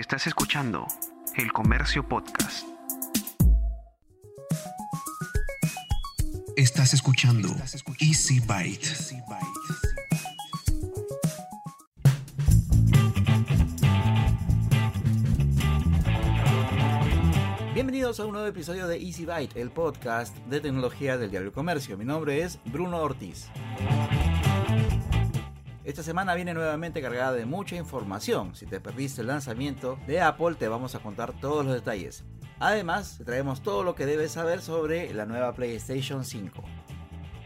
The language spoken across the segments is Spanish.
Estás escuchando El Comercio Podcast. Estás escuchando Easy Byte. Bienvenidos a un nuevo episodio de Easy Byte, el podcast de tecnología del diario Comercio. Mi nombre es Bruno Ortiz. Esta semana viene nuevamente cargada de mucha información. Si te perdiste el lanzamiento de Apple, te vamos a contar todos los detalles. Además, te traemos todo lo que debes saber sobre la nueva PlayStation 5.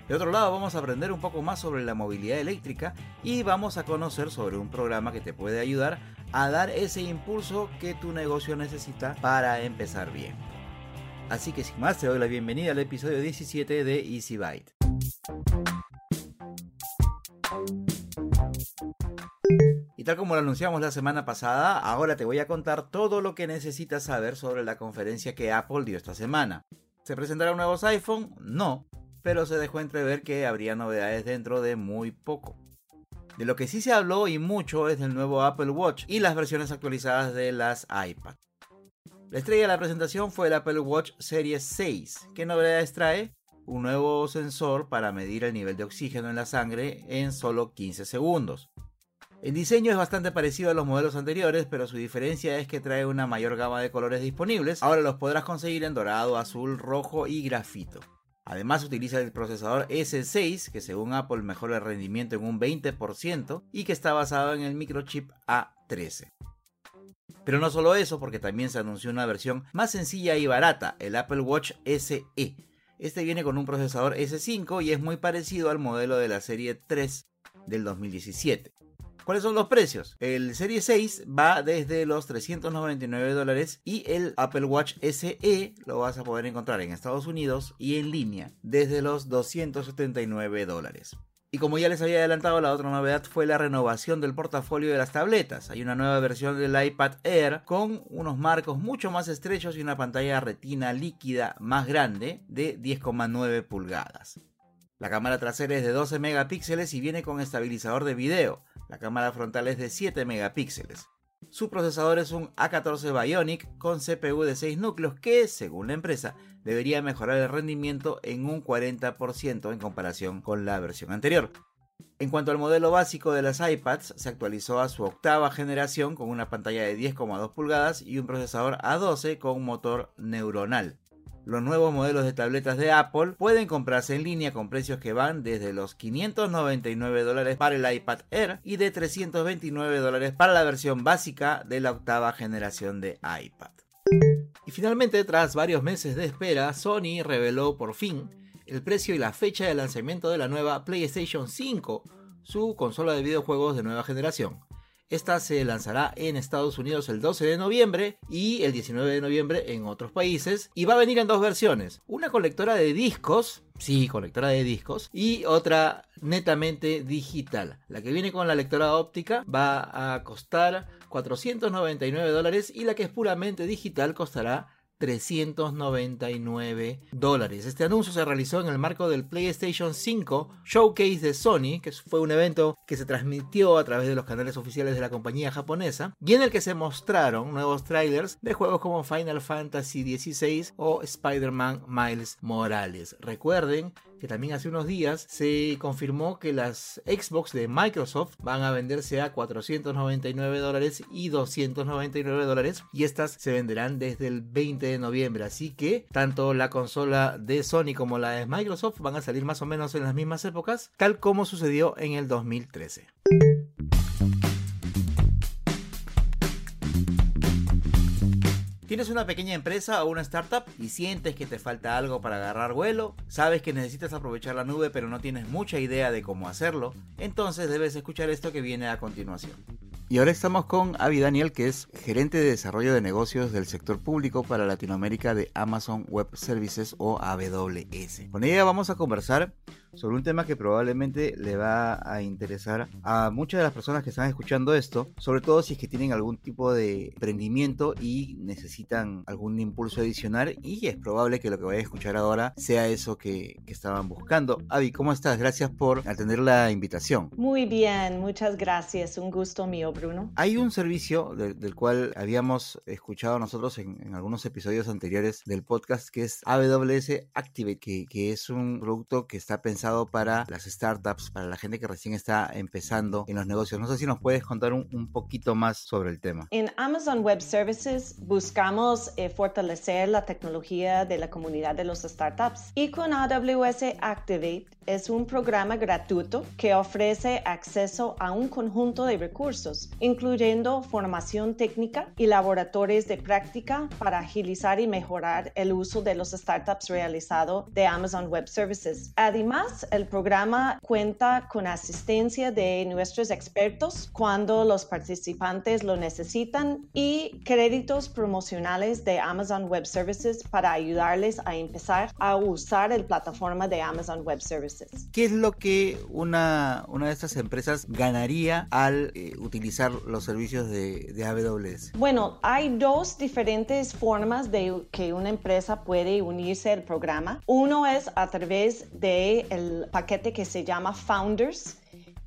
De otro lado, vamos a aprender un poco más sobre la movilidad eléctrica y vamos a conocer sobre un programa que te puede ayudar a dar ese impulso que tu negocio necesita para empezar bien. Así que sin más, te doy la bienvenida al episodio 17 de Easy Byte. Y tal como lo anunciamos la semana pasada, ahora te voy a contar todo lo que necesitas saber sobre la conferencia que Apple dio esta semana. ¿Se presentarán nuevos iPhone? No, pero se dejó entrever que habría novedades dentro de muy poco. De lo que sí se habló y mucho es del nuevo Apple Watch y las versiones actualizadas de las iPad. La estrella de la presentación fue el Apple Watch Series 6. ¿Qué novedades trae? Un nuevo sensor para medir el nivel de oxígeno en la sangre en solo 15 segundos. El diseño es bastante parecido a los modelos anteriores, pero su diferencia es que trae una mayor gama de colores disponibles. Ahora los podrás conseguir en dorado, azul, rojo y grafito. Además utiliza el procesador S6, que según Apple mejora el rendimiento en un 20% y que está basado en el microchip A13. Pero no solo eso, porque también se anunció una versión más sencilla y barata, el Apple Watch SE. Este viene con un procesador S5 y es muy parecido al modelo de la serie 3 del 2017. ¿Cuáles son los precios? El Serie 6 va desde los 399 dólares y el Apple Watch SE lo vas a poder encontrar en Estados Unidos y en línea desde los 279 dólares. Y como ya les había adelantado, la otra novedad fue la renovación del portafolio de las tabletas. Hay una nueva versión del iPad Air con unos marcos mucho más estrechos y una pantalla retina líquida más grande de 10,9 pulgadas. La cámara trasera es de 12 megapíxeles y viene con estabilizador de video. La cámara frontal es de 7 megapíxeles. Su procesador es un A14 Bionic con CPU de 6 núcleos que, según la empresa, debería mejorar el rendimiento en un 40% en comparación con la versión anterior. En cuanto al modelo básico de las iPads, se actualizó a su octava generación con una pantalla de 10,2 pulgadas y un procesador A12 con motor neuronal. Los nuevos modelos de tabletas de Apple pueden comprarse en línea con precios que van desde los 599 dólares para el iPad Air y de 329 dólares para la versión básica de la octava generación de iPad. Y finalmente, tras varios meses de espera, Sony reveló por fin el precio y la fecha de lanzamiento de la nueva PlayStation 5, su consola de videojuegos de nueva generación. Esta se lanzará en Estados Unidos el 12 de noviembre y el 19 de noviembre en otros países. Y va a venir en dos versiones. Una colectora de discos, sí, colectora de discos, y otra netamente digital. La que viene con la lectora óptica va a costar 499 dólares y la que es puramente digital costará 399 dólares. Este anuncio se realizó en el marco del PlayStation 5 Showcase de Sony, que fue un evento que se transmitió a través de los canales oficiales de la compañía japonesa, y en el que se mostraron nuevos trailers de juegos como Final Fantasy XVI o Spider-Man Miles Morales. Recuerden que también hace unos días se confirmó que las Xbox de Microsoft van a venderse a 499 dólares y 299 dólares y estas se venderán desde el 20 de noviembre. Así que tanto la consola de Sony como la de Microsoft van a salir más o menos en las mismas épocas tal como sucedió en el 2013 ¿Tienes una pequeña empresa o una startup y sientes que te falta algo para agarrar vuelo? ¿Sabes que necesitas aprovechar la nube pero no tienes mucha idea de cómo hacerlo? Entonces debes escuchar esto que viene a continuación. Y ahora estamos con Avi Daniel, que es gerente de desarrollo de negocios del sector público para Latinoamérica de Amazon Web Services o AWS. Con ella vamos a conversar sobre un tema que probablemente le va a interesar a muchas de las personas que están escuchando esto, sobre todo si es que tienen algún tipo de emprendimiento y necesitan algún impulso adicional y es probable que lo que vaya a escuchar ahora sea eso que, que estaban buscando. Avi, ¿cómo estás? Gracias por atender la invitación. Muy bien, muchas gracias. Un gusto mío, Bruno. Hay un servicio del cual habíamos escuchado nosotros en, en, algunos episodios anteriores del podcast que es AWS Activate, que, que es un producto que está pensado para las startups, para la gente que recién está empezando en los negocios. No sé si nos puedes contar un, un poquito más sobre el tema. En Amazon Web Services buscamos eh, fortalecer la tecnología de la comunidad de los startups y con AWS Activate es un programa gratuito que ofrece acceso a un conjunto de recursos, incluyendo formación técnica y laboratorios de práctica para agilizar y mejorar el uso de los startups realizado de Amazon Web Services. Además, el programa cuenta con asistencia de nuestros expertos cuando los participantes lo necesitan y créditos promocionales de Amazon Web Services para ayudarles a empezar a usar el plataforma de Amazon Web Services. ¿Qué es lo que una, una de estas empresas ganaría al eh, utilizar los servicios de, de, AWS? Bueno, hay dos diferentes formas de que una empresa puede unirse al programa. Uno es a través el paquete que se llama Founders,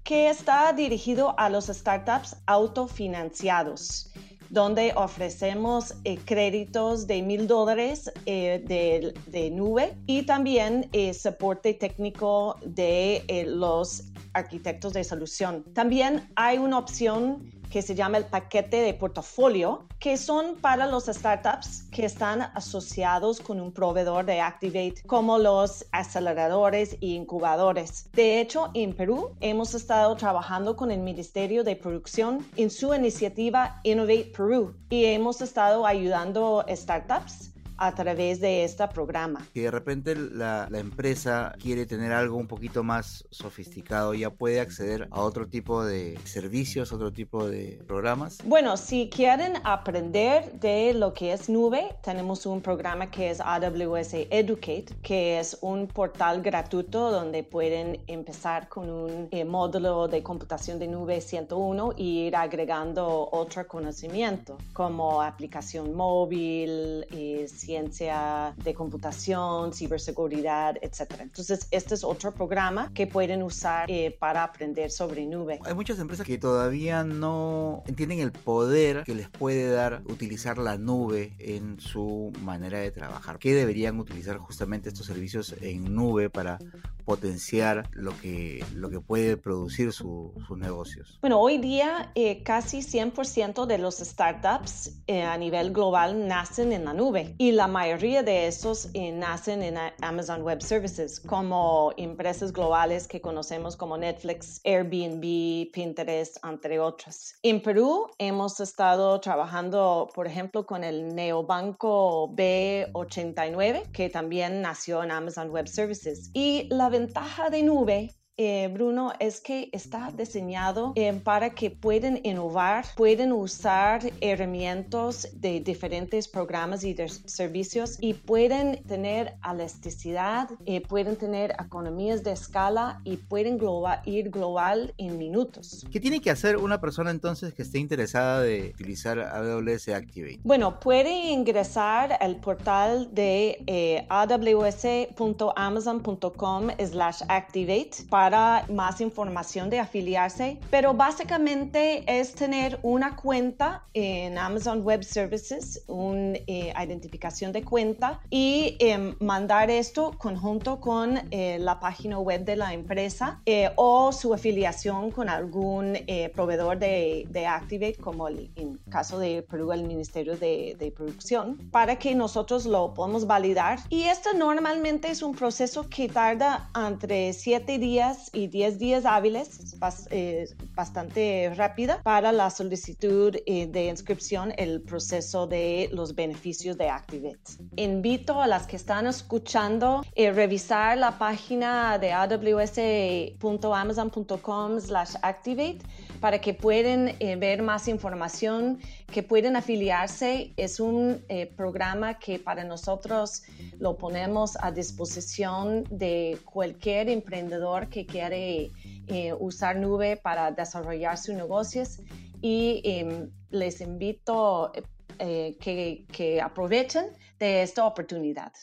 que está dirigido a los startups autofinanciados donde ofrecemos eh, créditos de mil dólares eh, de, nube y también eh, soporte técnico de eh, los arquitectos de solución. También hay una opción que se llama el paquete de portafolio, que son para los startups que están asociados con un proveedor de Activate, como los aceleradores e incubadores. De hecho, en Perú hemos estado trabajando con el Ministerio de Producción en su iniciativa Innovate Perú y hemos estado ayudando startups a través de este programa. Si de repente la, la, empresa quiere tener algo un poquito más sofisticado, ya puede acceder a otro tipo de servicios, otro tipo de programas. Bueno, si quieren aprender de lo que es nube, tenemos un programa que es AWS Educate, que es un portal gratuito donde pueden empezar con un eh, módulo de computación de nube 101 y ir agregando otro conocimiento como aplicación móvil, eh, ciencia de computación, ciberseguridad, etc. Entonces, este es otro programa que pueden usar eh, para aprender sobre nube. Hay muchas empresas que todavía no entienden el poder que les puede dar utilizar la nube en su manera de trabajar. ¿Qué deberían utilizar justamente estos servicios en nube para potenciar lo que, lo que puede producir su, sus negocios? Bueno, hoy día eh, casi 100% de los startups eh, a nivel global nacen en la nube y la mayoría de estos eh, nacen en Amazon Web Services, como empresas globales que conocemos como Netflix, Airbnb, Pinterest, entre otras. En Perú hemos estado trabajando, por ejemplo, con el neobanco B89, que también nació en Amazon Web Services. Y la ventaja de nube eh, Bruno, es que está diseñado eh, para que pueden innovar, pueden usar herramientas de diferentes programas y de servicios y pueden tener elasticidad, eh, pueden tener economías de escala y pueden global, ir global en minutos. ¿Qué tiene que hacer una persona entonces que esté interesada de utilizar AWS Activate? Bueno, puede ingresar al portal de eh, aws.amazon.com slash activate para para más información de afiliarse, pero básicamente es tener una cuenta en Amazon Web Services, una eh, identificación de cuenta y eh, mandar esto conjunto con eh, la página web de la empresa eh, o su afiliación con algún eh, proveedor de, de, Activate, como el, en caso de Perú, el Ministerio de, de Producción, para que nosotros lo podamos validar. Y esto normalmente es un proceso que tarda entre 7 días y 10 días hábiles, eh, bastante rápida, para la solicitud eh, de inscripción, el proceso de los beneficios de Activate. Invito a las que están escuchando a eh, revisar la página de aws.amazon.com slash activate para que puedan eh, ver más información, que puedan afiliarse. Es un eh, programa que para nosotros lo ponemos a disposición de cualquier emprendedor que quiere eh, usar nube para desarrollar sus negocios y em, les invito que, que aprovechen de esta oportunidad.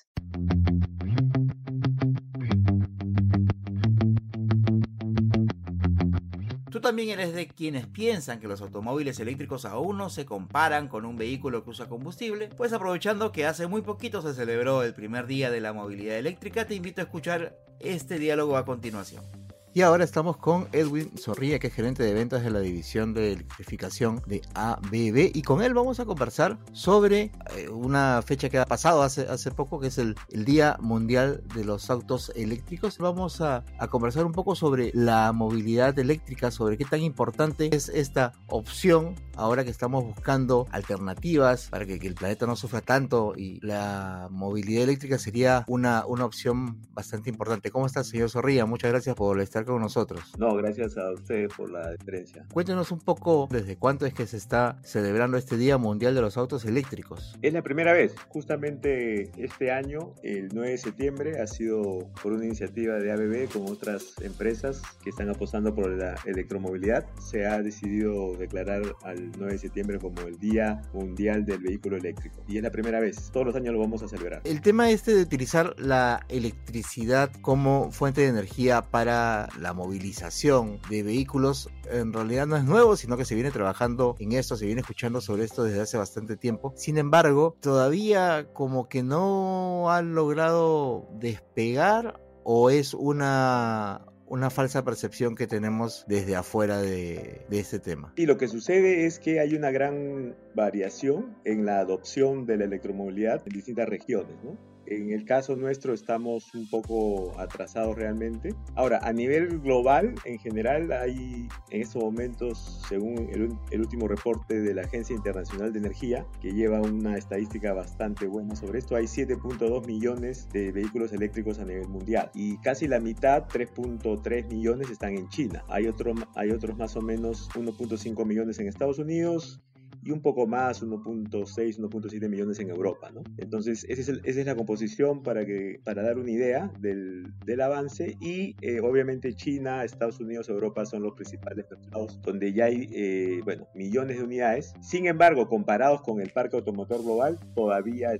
También eres de quienes piensan que los automóviles eléctricos aún no se comparan con un vehículo que usa combustible, pues aprovechando que hace muy poquito se celebró el primer día de la movilidad eléctrica, te invito a escuchar este diálogo a continuación. Y ahora estamos con Edwin Zorrilla, que es gerente de ventas de la división de electrificación de ABB. Y con él vamos a conversar sobre eh, una fecha que ha pasado hace, hace poco, que es el, el Día Mundial de los Autos Eléctricos. Vamos a, a, conversar un poco sobre la movilidad eléctrica, sobre qué tan importante es esta opción ahora que estamos buscando alternativas para que, que el planeta no sufra tanto y la movilidad eléctrica sería una, una opción bastante importante. ¿Cómo está, señor Zorrilla? Muchas gracias por estar con nosotros. No, gracias a usted por la diferencia. Cuéntenos un poco desde cuánto es que se está celebrando este Día Mundial de los Autos Eléctricos. Es la primera vez, justamente este año, el 9 de septiembre, ha sido por una iniciativa de ABB con otras empresas que están apostando por la electromovilidad. Se ha decidido declarar al 9 de septiembre como el Día Mundial del Vehículo Eléctrico. Y es la primera vez, todos los años lo vamos a celebrar. El tema este de utilizar la electricidad como fuente de energía para la movilización de vehículos en realidad no es nuevo, sino que se viene trabajando en esto, se viene escuchando sobre esto desde hace bastante tiempo. Sin embargo, todavía como que no han logrado despegar o es una una falsa percepción que tenemos desde afuera de, de, este tema. Y lo que sucede es que hay una gran variación en la adopción de la electromovilidad en distintas regiones, ¿no? En el caso nuestro estamos un poco atrasados realmente. Ahora, a nivel global, en general, hay en estos momentos, según el, último reporte de la Agencia Internacional de Energía, que lleva una estadística bastante buena sobre esto, hay 7.2 millones de vehículos eléctricos a nivel mundial y casi la mitad, 3.3 millones, están en China. Hay, otro, hay otros más o menos 1.5 millones en Estados Unidos, y un poco más, 1.6, 1.7 millones en Europa, ¿no? Entonces, esa es, la composición para, que, para dar una idea del, del avance y eh, obviamente China, Estados Unidos, Europa son los principales mercados donde ya hay, eh, bueno, millones de unidades. Sin embargo, comparados con el parque automotor global, todavía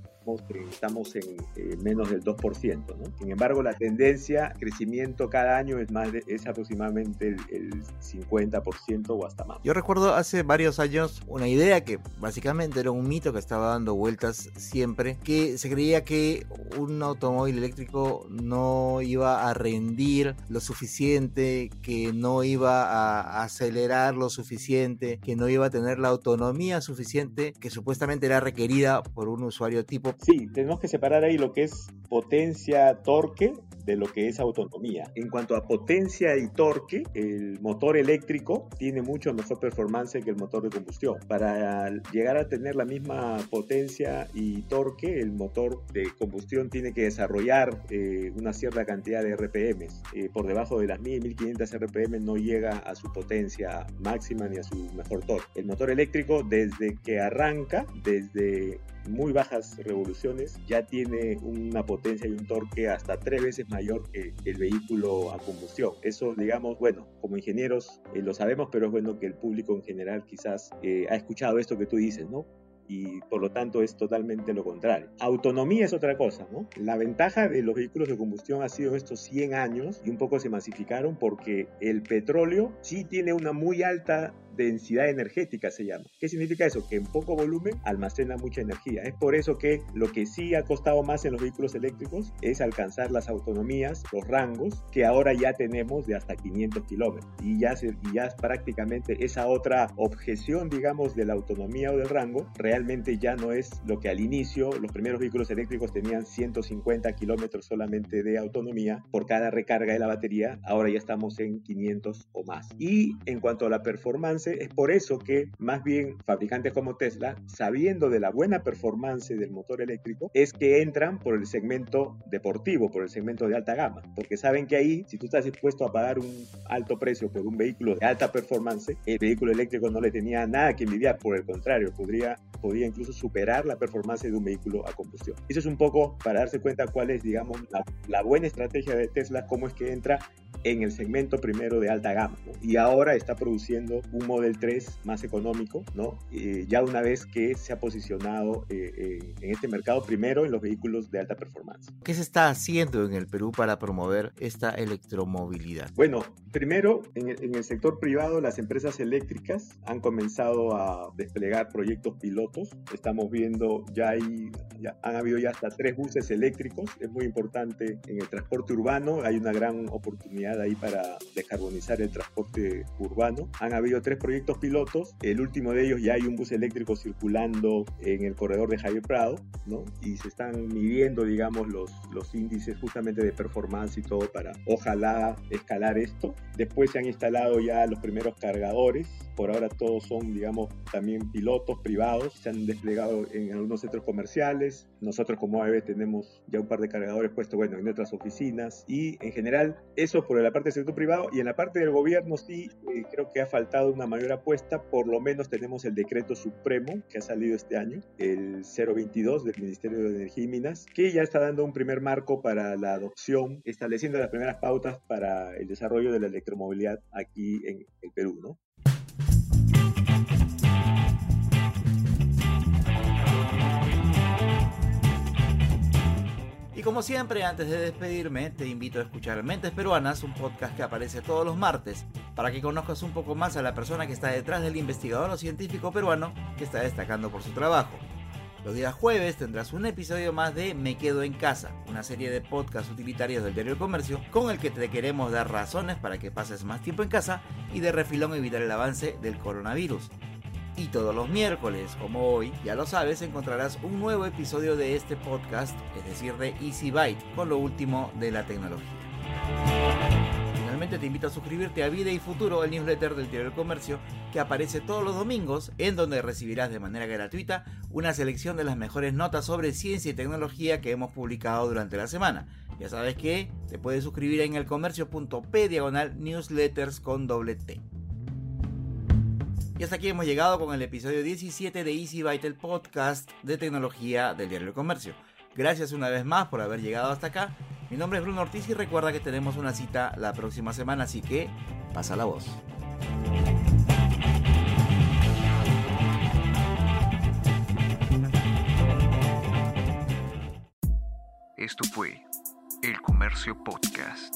estamos en eh, menos del 2%, ¿no? Sin embargo, la tendencia, crecimiento cada año es, más es aproximadamente el, el 50% o hasta más. Yo recuerdo hace varios años una idea que básicamente era un mito que estaba dando vueltas siempre, que se creía que un automóvil eléctrico no iba a rendir lo suficiente, que no iba a acelerar lo suficiente, que no iba a tener la autonomía suficiente que supuestamente era requerida por un usuario tipo. Sí, tenemos que separar ahí lo que es potencia, torque de lo que es autonomía. En cuanto a potencia y torque, el motor eléctrico tiene mucho mejor performance que el motor de combustión. Para llegar a tener la misma potencia y torque, el motor de combustión tiene que desarrollar eh, una cierta cantidad de RPM. Eh, por debajo de las 1000, 1500 RPM no llega a su potencia máxima ni a su mejor torque. El motor eléctrico, desde que arranca, desde muy bajas revoluciones, ya tiene una potencia y un torque hasta tres veces mayor que el vehículo a combustión. Eso, digamos, bueno, como ingenieros eh, lo sabemos, pero es bueno que el público en general quizás eh, ha escuchado esto que tú dices, ¿no? y por lo tanto es totalmente lo contrario. Autonomía es otra cosa, ¿no? La ventaja de los vehículos de combustión ha sido estos 100 años y un poco se masificaron porque el petróleo sí tiene una muy alta densidad energética se llama. ¿Qué significa eso? Que en poco volumen almacena mucha energía. Es por eso que lo que sí ha costado más en los vehículos eléctricos es alcanzar las autonomías, los rangos, que ahora ya tenemos de hasta 500 kilómetros. Y ya, se, y ya prácticamente esa otra objeción, digamos, de la autonomía o del rango, realmente ya no es lo que al inicio los primeros vehículos eléctricos tenían 150 kilómetros solamente de autonomía por cada recarga de la batería. Ahora ya estamos en 500 o más. Y en cuanto a la performance, Es por eso que más bien fabricantes como Tesla, sabiendo de la buena performance del motor eléctrico, es que entran por el segmento deportivo, por el segmento de alta gama, porque saben que ahí, si tú estás dispuesto a pagar un alto precio por un vehículo de alta performance, el vehículo eléctrico no le tenía nada que envidiar, por el contrario, podría, podría incluso superar la performance de un vehículo a combustión. Eso es un poco para darse cuenta cuál es, digamos, la, la buena estrategia de Tesla, cómo es que entra en el segmento primero de alta gama ¿no? y ahora está produciendo un Model 3 más económico, ¿no? Eh, ya una vez que se ha posicionado eh, eh, en este mercado primero en los vehículos de alta performance. ¿Qué se está haciendo en el Perú para promover esta electromovilidad? Bueno, primero en el, en el sector privado las empresas eléctricas han comenzado a desplegar proyectos pilotos. Estamos viendo ya hay ya han habido ya hasta tres buses eléctricos. Es muy importante en el transporte urbano. Hay una gran oportunidad ahí para descarbonizar el transporte urbano. Han habido tres proyectos pilotos. El último de ellos ya hay un bus eléctrico circulando en el corredor de Javier Prado, ¿no? Y se están midiendo, digamos, los, los índices justamente de performance y todo para ojalá escalar esto. Después se han instalado ya los primeros cargadores. Por ahora todos son, digamos, también pilotos privados. Se han desplegado en algunos centros comerciales. Nosotros como AEB tenemos ya un par de cargadores puestos, bueno, en otras oficinas. Y en general, eso por la parte del sector privado. Y en la parte del gobierno sí, eh, creo que ha faltado una mayor apuesta. Por lo menos tenemos el decreto supremo que ha salido este año, el 022 del Ministerio de Energía y Minas, que ya está dando un primer marco para la adopción, estableciendo las primeras pautas para el desarrollo de la electromovilidad aquí en el Perú, ¿no? Como siempre, antes de despedirme, te invito a escuchar Mentes Peruanas, un podcast que aparece todos los martes, para que conozcas un poco más a la persona que está detrás del investigador o científico peruano que está destacando por su trabajo. Los días jueves tendrás un episodio más de Me Quedo en Casa, una serie de podcasts utilitarios del diario El Comercio con el que te queremos dar razones para que pases más tiempo en casa y de refilón evitar el avance del coronavirus. Y todos los miércoles, como hoy, ya lo sabes, encontrarás un nuevo episodio de este podcast, es decir, de Easy Byte, con lo último de la tecnología. Finalmente te invito a suscribirte a Vida y Futuro, el newsletter del Diario del Comercio, que aparece todos los domingos, en donde recibirás de manera gratuita una selección de las mejores notas sobre ciencia y tecnología que hemos publicado durante la semana. Ya sabes que te puedes suscribir en elcomercio.p diagonal newsletters con doble T. Hasta aquí hemos llegado con el episodio 17 de Easy Byte, el podcast de tecnología del Diario del Comercio. Gracias una vez más por haber llegado hasta acá. Mi nombre es Bruno Ortiz y recuerda que tenemos una cita la próxima semana, así que pasa la voz. Esto fue El Comercio Podcast.